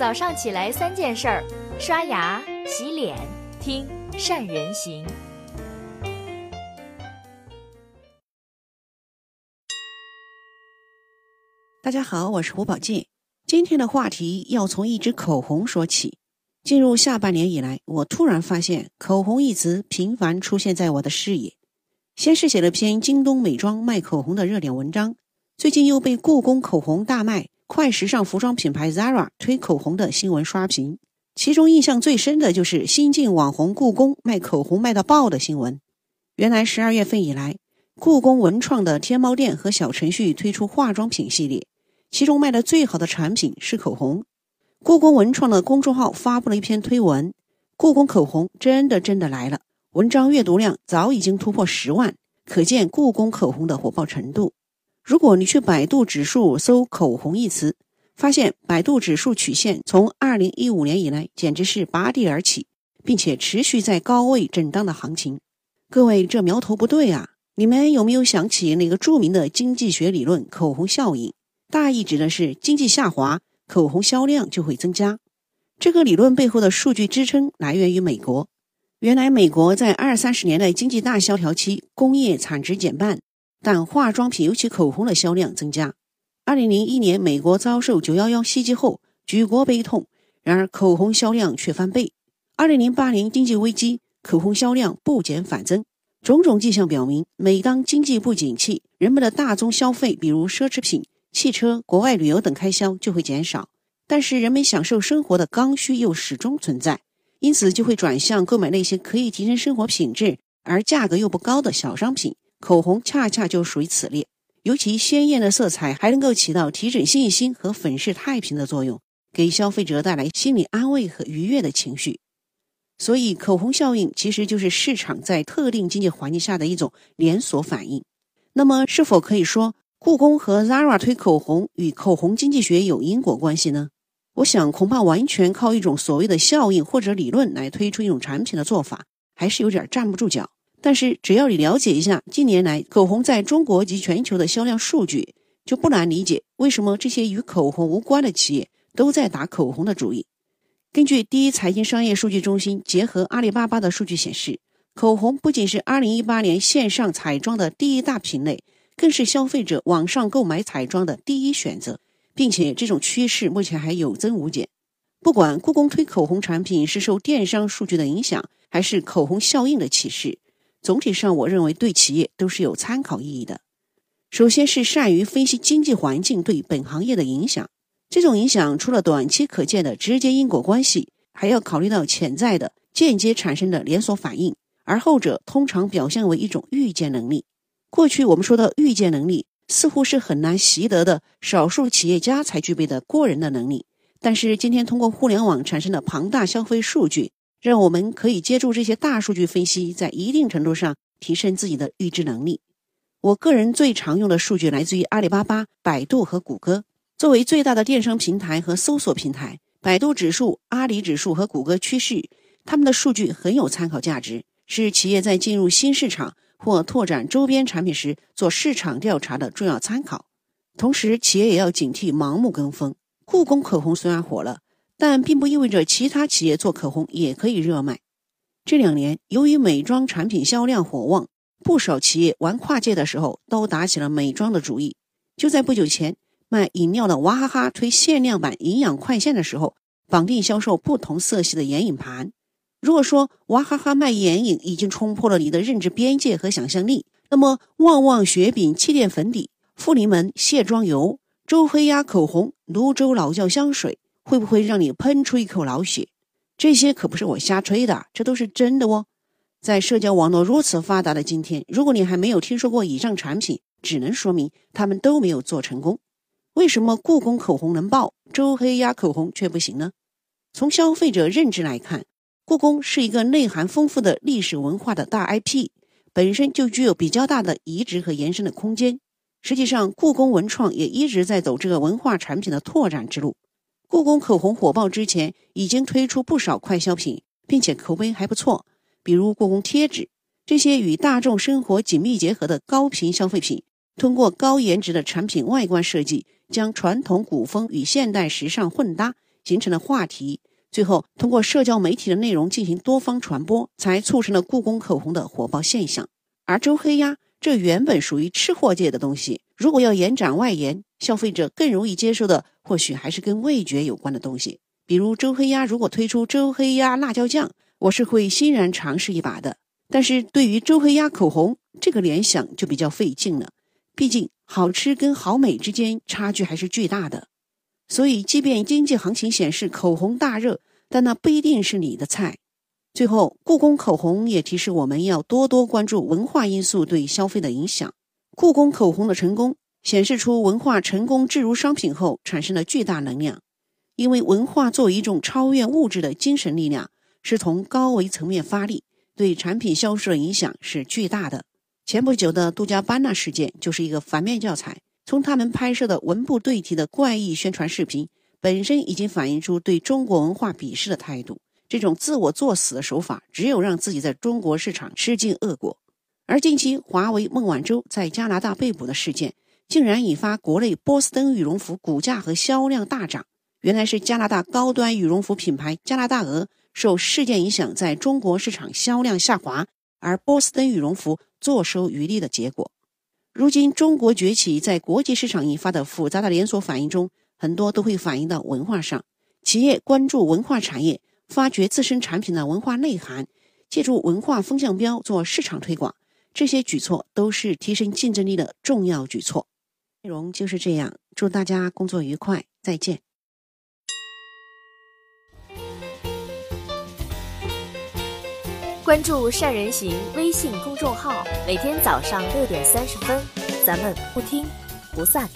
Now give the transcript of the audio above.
早上起来三件事儿：刷牙、洗脸、听善人行。大家好，我是胡宝健。今天的话题要从一支口红说起。进入下半年以来，我突然发现“口红”一词频繁出现在我的视野。先是写了篇京东美妆卖口红的热点文章，最近又被故宫口红大卖、快时尚服装品牌 Zara 推口红的新闻刷屏。其中印象最深的就是新晋网红故宫卖口红卖到爆的新闻。原来十二月份以来，故宫文创的天猫店和小程序推出化妆品系列，其中卖的最好的产品是口红。故宫文创的公众号发布了一篇推文：“故宫口红真的真的来了。”文章阅读量早已经突破十万，可见故宫口红的火爆程度。如果你去百度指数搜“口红”一词，发现百度指数曲线从二零一五年以来简直是拔地而起，并且持续在高位震荡的行情。各位，这苗头不对啊！你们有没有想起那个著名的经济学理论——口红效应？大意指的是经济下滑。口红销量就会增加。这个理论背后的数据支撑来源于美国。原来，美国在二三十年代经济大萧条期，工业产值减半，但化妆品尤其口红的销量增加。二零零一年，美国遭受九幺幺袭击后，举国悲痛，然而口红销量却翻倍。二零零八年经济危机，口红销量不减反增。种种迹象表明，每当经济不景气，人们的大宗消费，比如奢侈品。汽车、国外旅游等开销就会减少，但是人们享受生活的刚需又始终存在，因此就会转向购买那些可以提升生活品质而价格又不高的小商品。口红恰恰就属于此列，尤其鲜艳的色彩还能够起到提振信心和粉饰太平的作用，给消费者带来心理安慰和愉悦的情绪。所以，口红效应其实就是市场在特定经济环境下的一种连锁反应。那么，是否可以说？故宫和 Zara 推口红与口红经济学有因果关系呢？我想恐怕完全靠一种所谓的效应或者理论来推出一种产品的做法，还是有点站不住脚。但是只要你了解一下近年来口红在中国及全球的销量数据，就不难理解为什么这些与口红无关的企业都在打口红的主意。根据第一财经商业数据中心结合阿里巴巴的数据显示，口红不仅是2018年线上彩妆的第一大品类。更是消费者网上购买彩妆的第一选择，并且这种趋势目前还有增无减。不管故宫推口红产品是受电商数据的影响，还是口红效应的启示，总体上我认为对企业都是有参考意义的。首先是善于分析经济环境对本行业的影响，这种影响除了短期可见的直接因果关系，还要考虑到潜在的间接产生的连锁反应，而后者通常表现为一种预见能力。过去我们说的预见能力，似乎是很难习得的，少数企业家才具备的过人的能力。但是今天通过互联网产生的庞大消费数据，让我们可以借助这些大数据分析，在一定程度上提升自己的预知能力。我个人最常用的数据来自于阿里巴巴、百度和谷歌。作为最大的电商平台和搜索平台，百度指数、阿里指数和谷歌趋势，他们的数据很有参考价值，是企业在进入新市场。或拓展周边产品时做市场调查的重要参考。同时，企业也要警惕盲目跟风。故宫口红虽然火了，但并不意味着其他企业做口红也可以热卖。这两年，由于美妆产品销量火旺，不少企业玩跨界的时候都打起了美妆的主意。就在不久前，卖饮料的娃哈哈推限量版营养快线的时候，绑定销售不同色系的眼影盘。如果说娃哈哈卖眼影已经冲破了你的认知边界和想象力，那么旺旺雪饼气垫粉底、富临门卸妆油、周黑鸭口红、泸州老窖香水，会不会让你喷出一口老血？这些可不是我瞎吹的，这都是真的哦。在社交网络如此发达的今天，如果你还没有听说过以上产品，只能说明他们都没有做成功。为什么故宫口红能爆，周黑鸭口红却不行呢？从消费者认知来看。故宫是一个内涵丰富的历史文化的大 IP，本身就具有比较大的移植和延伸的空间。实际上，故宫文创也一直在走这个文化产品的拓展之路。故宫口红火爆之前，已经推出不少快消品，并且口碑还不错，比如故宫贴纸。这些与大众生活紧密结合的高频消费品，通过高颜值的产品外观设计，将传统古风与现代时尚混搭，形成了话题，最后通过社交媒体的内容进行多方传播，才促成了故宫口红的火爆现象。而周黑鸭这原本属于吃货界的东西，如果要延展外延，消费者更容易接受的，或许还是跟味觉有关的东西。比如周黑鸭如果推出周黑鸭辣椒酱，我是会欣然尝试一把的。但是对于周黑鸭口红，这个联想就比较费劲了。毕竟好吃跟好美之间差距还是巨大的。所以，即便经济行情显示口红大热，但那不一定是你的菜。最后，故宫口红也提示我们要多多关注文化因素对消费的影响。故宫口红的成功显示出文化成功置入商品后产生的巨大能量。因为文化作为一种超越物质的精神力量，是从高维层面发力，对产品销售的影响是巨大的。前不久的杜嘉班纳事件就是一个反面教材。从他们拍摄的文不对题的怪异宣传视频本身，已经反映出对中国文化鄙视的态度。这种自我作死的手法，只有让自己在中国市场吃尽恶果。而近期华为孟晚舟在加拿大被捕的事件，竟然引发国内波司登羽绒服股价和销量大涨。原来是加拿大高端羽绒服品牌加拿大鹅受事件影响，在中国市场销量下滑，而波司登羽绒服坐收渔利的结果。如今中国崛起，在国际市场引发的复杂的连锁反应中，很多都会反映到文化上。企业关注文化产业，发掘自身产品的文化内涵，借助文化风向标做市场推广，这些举措都是提升竞争力的重要举措。内容就是这样，祝大家工作愉快，再见。关注善人行微信公众号，每天早上六点三十分，咱们不听不散。